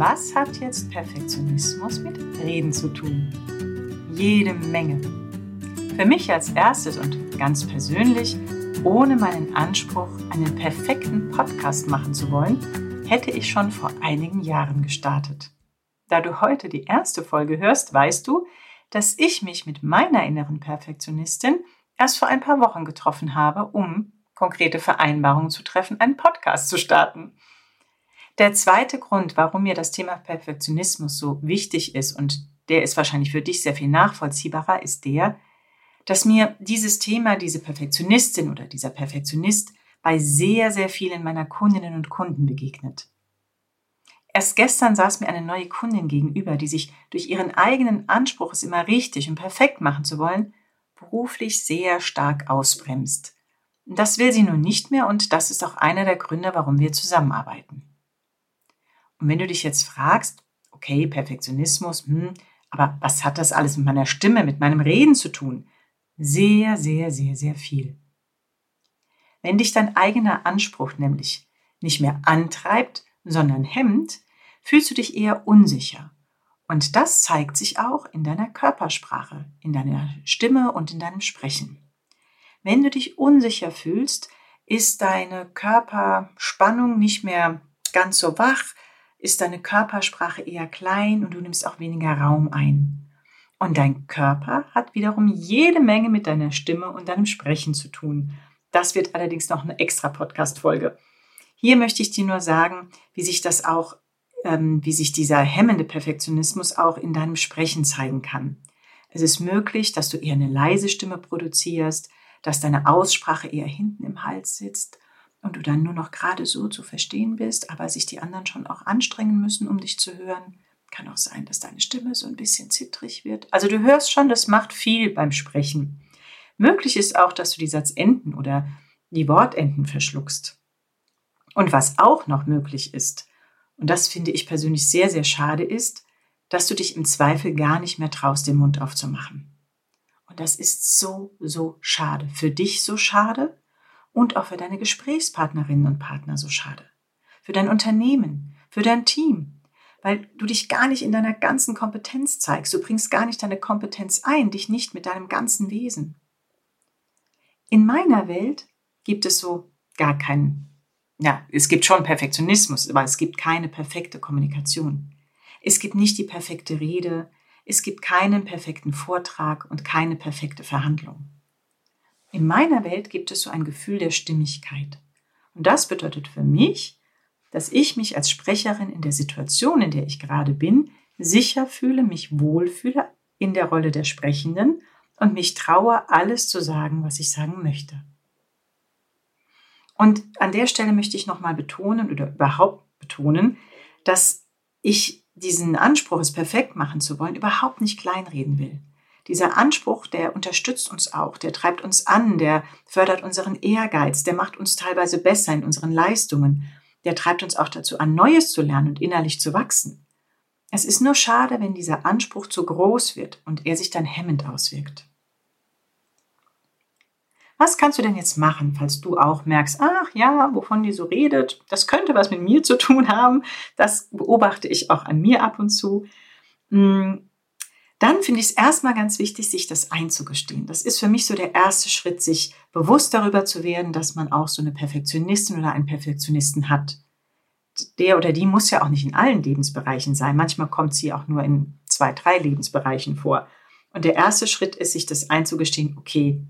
Was hat jetzt Perfektionismus mit Reden zu tun? Jede Menge. Für mich als erstes und ganz persönlich, ohne meinen Anspruch, einen perfekten Podcast machen zu wollen, hätte ich schon vor einigen Jahren gestartet. Da du heute die erste Folge hörst, weißt du, dass ich mich mit meiner inneren Perfektionistin erst vor ein paar Wochen getroffen habe, um konkrete Vereinbarungen zu treffen, einen Podcast zu starten. Der zweite Grund, warum mir das Thema Perfektionismus so wichtig ist und der ist wahrscheinlich für dich sehr viel nachvollziehbarer, ist der, dass mir dieses Thema, diese Perfektionistin oder dieser Perfektionist bei sehr, sehr vielen meiner Kundinnen und Kunden begegnet. Erst gestern saß mir eine neue Kundin gegenüber, die sich durch ihren eigenen Anspruch, es immer richtig und perfekt machen zu wollen, beruflich sehr stark ausbremst. Das will sie nun nicht mehr und das ist auch einer der Gründe, warum wir zusammenarbeiten. Und wenn du dich jetzt fragst, okay, Perfektionismus, hm, aber was hat das alles mit meiner Stimme, mit meinem Reden zu tun? Sehr, sehr, sehr, sehr viel. Wenn dich dein eigener Anspruch nämlich nicht mehr antreibt, sondern hemmt, fühlst du dich eher unsicher. Und das zeigt sich auch in deiner Körpersprache, in deiner Stimme und in deinem Sprechen. Wenn du dich unsicher fühlst, ist deine Körperspannung nicht mehr ganz so wach, ist deine Körpersprache eher klein und du nimmst auch weniger Raum ein. Und dein Körper hat wiederum jede Menge mit deiner Stimme und deinem Sprechen zu tun. Das wird allerdings noch eine extra Podcast-Folge. Hier möchte ich dir nur sagen, wie sich das auch, ähm, wie sich dieser hemmende Perfektionismus auch in deinem Sprechen zeigen kann. Es ist möglich, dass du eher eine leise Stimme produzierst, dass deine Aussprache eher hinten im Hals sitzt und du dann nur noch gerade so zu verstehen bist, aber sich die anderen schon auch anstrengen müssen, um dich zu hören. Kann auch sein, dass deine Stimme so ein bisschen zittrig wird. Also du hörst schon, das macht viel beim Sprechen. Möglich ist auch, dass du die Satzenden oder die Wortenden verschluckst. Und was auch noch möglich ist, und das finde ich persönlich sehr, sehr schade, ist, dass du dich im Zweifel gar nicht mehr traust, den Mund aufzumachen. Und das ist so, so schade. Für dich so schade und auch für deine Gesprächspartnerinnen und Partner so schade. Für dein Unternehmen, für dein Team, weil du dich gar nicht in deiner ganzen Kompetenz zeigst. Du bringst gar nicht deine Kompetenz ein, dich nicht mit deinem ganzen Wesen. In meiner Welt gibt es so gar keinen, ja, es gibt schon Perfektionismus, aber es gibt keine perfekte Kommunikation. Es gibt nicht die perfekte Rede, es gibt keinen perfekten Vortrag und keine perfekte Verhandlung. In meiner Welt gibt es so ein Gefühl der Stimmigkeit. Und das bedeutet für mich, dass ich mich als Sprecherin in der Situation, in der ich gerade bin, sicher fühle, mich wohlfühle in der Rolle der Sprechenden und mich traue, alles zu sagen, was ich sagen möchte. Und an der Stelle möchte ich nochmal betonen oder überhaupt betonen, dass ich diesen Anspruch, es perfekt machen zu wollen, überhaupt nicht kleinreden will. Dieser Anspruch, der unterstützt uns auch, der treibt uns an, der fördert unseren Ehrgeiz, der macht uns teilweise besser in unseren Leistungen, der treibt uns auch dazu an, Neues zu lernen und innerlich zu wachsen. Es ist nur schade, wenn dieser Anspruch zu groß wird und er sich dann hemmend auswirkt. Was kannst du denn jetzt machen, falls du auch merkst, ach ja, wovon die so redet, das könnte was mit mir zu tun haben, das beobachte ich auch an mir ab und zu. Hm, dann finde ich es erstmal ganz wichtig, sich das einzugestehen. Das ist für mich so der erste Schritt, sich bewusst darüber zu werden, dass man auch so eine Perfektionistin oder einen Perfektionisten hat. Der oder die muss ja auch nicht in allen Lebensbereichen sein. Manchmal kommt sie auch nur in zwei, drei Lebensbereichen vor. Und der erste Schritt ist, sich das einzugestehen, okay,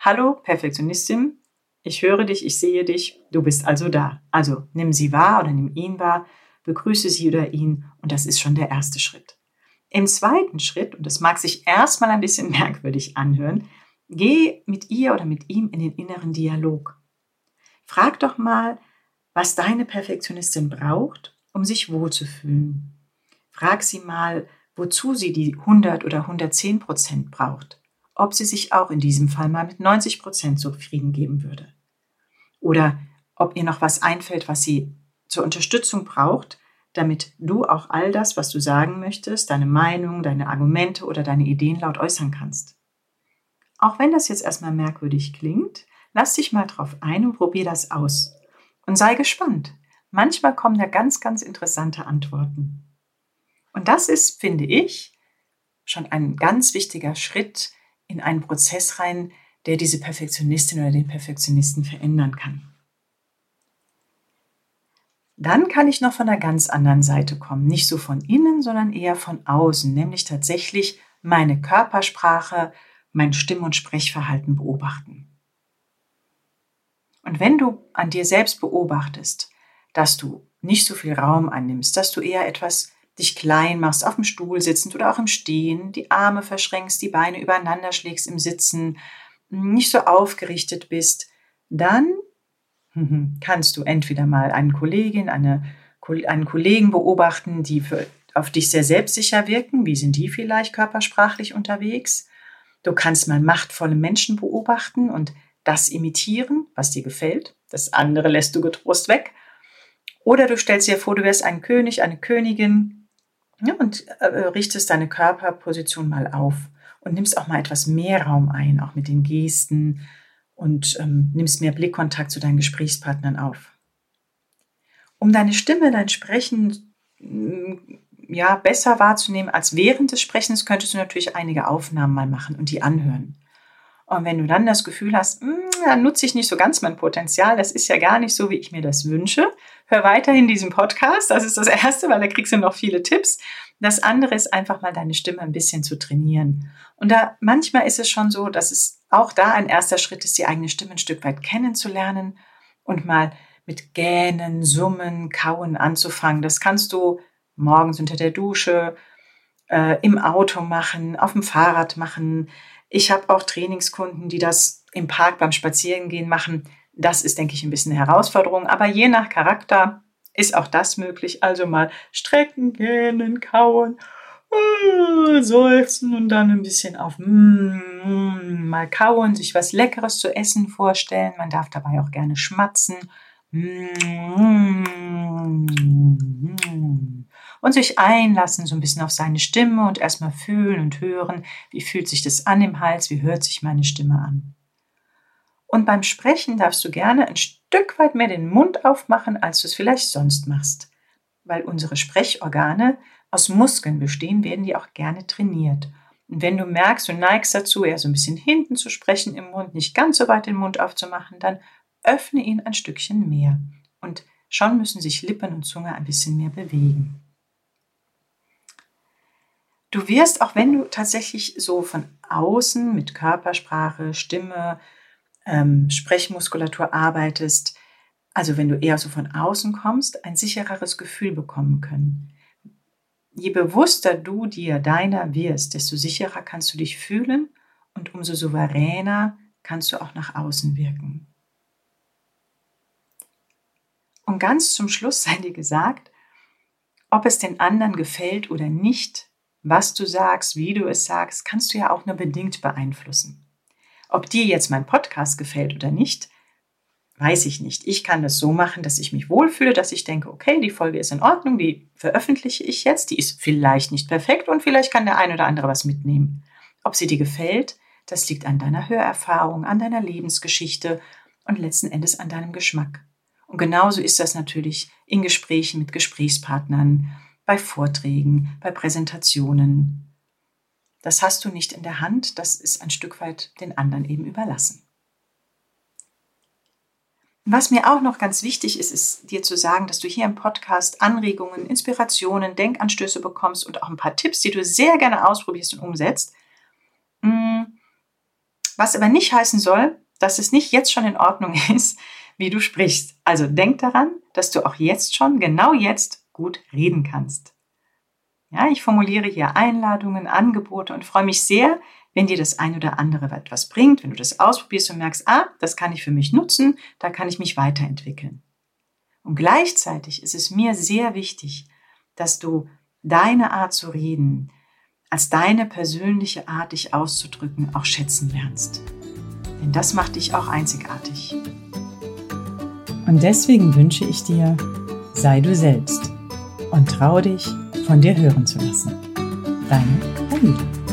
hallo Perfektionistin, ich höre dich, ich sehe dich, du bist also da. Also nimm sie wahr oder nimm ihn wahr, begrüße sie oder ihn und das ist schon der erste Schritt. Im zweiten Schritt, und das mag sich erstmal ein bisschen merkwürdig anhören, geh mit ihr oder mit ihm in den inneren Dialog. Frag doch mal, was deine Perfektionistin braucht, um sich wohlzufühlen. Frag sie mal, wozu sie die 100 oder 110 Prozent braucht. Ob sie sich auch in diesem Fall mal mit 90 Prozent zufrieden geben würde. Oder ob ihr noch was einfällt, was sie zur Unterstützung braucht, damit du auch all das, was du sagen möchtest, deine Meinung, deine Argumente oder deine Ideen laut äußern kannst. Auch wenn das jetzt erstmal merkwürdig klingt, lass dich mal drauf ein und probier das aus. Und sei gespannt. Manchmal kommen da ganz, ganz interessante Antworten. Und das ist, finde ich, schon ein ganz wichtiger Schritt in einen Prozess rein, der diese Perfektionistin oder den Perfektionisten verändern kann. Dann kann ich noch von einer ganz anderen Seite kommen. Nicht so von innen, sondern eher von außen, nämlich tatsächlich meine Körpersprache, mein Stimm- und Sprechverhalten beobachten. Und wenn du an dir selbst beobachtest, dass du nicht so viel Raum annimmst, dass du eher etwas dich klein machst, auf dem Stuhl sitzend oder auch im Stehen, die Arme verschränkst, die Beine übereinander schlägst im Sitzen, nicht so aufgerichtet bist, dann kannst du entweder mal einen Kollegin, eine, einen Kollegen beobachten, die für, auf dich sehr selbstsicher wirken. Wie sind die vielleicht körpersprachlich unterwegs? Du kannst mal machtvolle Menschen beobachten und das imitieren, was dir gefällt. Das andere lässt du getrost weg. Oder du stellst dir vor, du wärst ein König, eine Königin ja, und äh, richtest deine Körperposition mal auf und nimmst auch mal etwas mehr Raum ein, auch mit den Gesten und ähm, nimmst mehr Blickkontakt zu deinen Gesprächspartnern auf. Um deine Stimme, dein Sprechen mm, ja, besser wahrzunehmen als während des Sprechens, könntest du natürlich einige Aufnahmen mal machen und die anhören. Und wenn du dann das Gefühl hast, hm, dann nutze ich nicht so ganz mein Potenzial, das ist ja gar nicht so, wie ich mir das wünsche, hör weiterhin diesen Podcast. Das ist das Erste, weil da kriegst du noch viele Tipps. Das andere ist einfach mal deine Stimme ein bisschen zu trainieren. Und da manchmal ist es schon so, dass es auch da ein erster Schritt ist, die eigene Stimme ein Stück weit kennenzulernen und mal mit Gähnen, Summen, Kauen anzufangen. Das kannst du morgens unter der Dusche, äh, im Auto machen, auf dem Fahrrad machen, ich habe auch Trainingskunden, die das im Park beim Spazierengehen machen. Das ist, denke ich, ein bisschen eine Herausforderung, aber je nach Charakter ist auch das möglich. Also mal strecken, gähnen, kauen, seufzen und dann ein bisschen auf mm, mal kauen, sich was Leckeres zu essen vorstellen. Man darf dabei auch gerne schmatzen. Mm, und sich einlassen so ein bisschen auf seine Stimme und erstmal fühlen und hören, wie fühlt sich das an im Hals, wie hört sich meine Stimme an. Und beim Sprechen darfst du gerne ein Stück weit mehr den Mund aufmachen, als du es vielleicht sonst machst. Weil unsere Sprechorgane aus Muskeln bestehen, werden die auch gerne trainiert. Und wenn du merkst, du neigst dazu, eher so ein bisschen hinten zu sprechen im Mund, nicht ganz so weit den Mund aufzumachen, dann öffne ihn ein Stückchen mehr. Und schon müssen sich Lippen und Zunge ein bisschen mehr bewegen. Du wirst, auch wenn du tatsächlich so von außen mit Körpersprache, Stimme, ähm, Sprechmuskulatur arbeitest, also wenn du eher so von außen kommst, ein sichereres Gefühl bekommen können. Je bewusster du dir deiner wirst, desto sicherer kannst du dich fühlen und umso souveräner kannst du auch nach außen wirken. Und ganz zum Schluss sei dir gesagt, ob es den anderen gefällt oder nicht, was du sagst, wie du es sagst, kannst du ja auch nur bedingt beeinflussen. Ob dir jetzt mein Podcast gefällt oder nicht, weiß ich nicht. Ich kann das so machen, dass ich mich wohlfühle, dass ich denke, okay, die Folge ist in Ordnung, die veröffentliche ich jetzt, die ist vielleicht nicht perfekt und vielleicht kann der ein oder andere was mitnehmen. Ob sie dir gefällt, das liegt an deiner Hörerfahrung, an deiner Lebensgeschichte und letzten Endes an deinem Geschmack. Und genauso ist das natürlich in Gesprächen mit Gesprächspartnern, bei Vorträgen, bei Präsentationen. Das hast du nicht in der Hand, das ist ein Stück weit den anderen eben überlassen. Was mir auch noch ganz wichtig ist, ist dir zu sagen, dass du hier im Podcast Anregungen, Inspirationen, Denkanstöße bekommst und auch ein paar Tipps, die du sehr gerne ausprobierst und umsetzt. Mm, was aber nicht heißen soll, dass es nicht jetzt schon in Ordnung ist, wie du sprichst. Also denk daran, dass du auch jetzt schon, genau jetzt, gut reden kannst. Ja, ich formuliere hier Einladungen, Angebote und freue mich sehr, wenn dir das ein oder andere etwas bringt, wenn du das ausprobierst und merkst, ah, das kann ich für mich nutzen, da kann ich mich weiterentwickeln. Und gleichzeitig ist es mir sehr wichtig, dass du deine Art zu reden, als deine persönliche Art, dich auszudrücken, auch schätzen lernst. Denn das macht dich auch einzigartig. Und deswegen wünsche ich dir, sei du selbst und trau dich, von dir hören zu lassen. Deine Anita.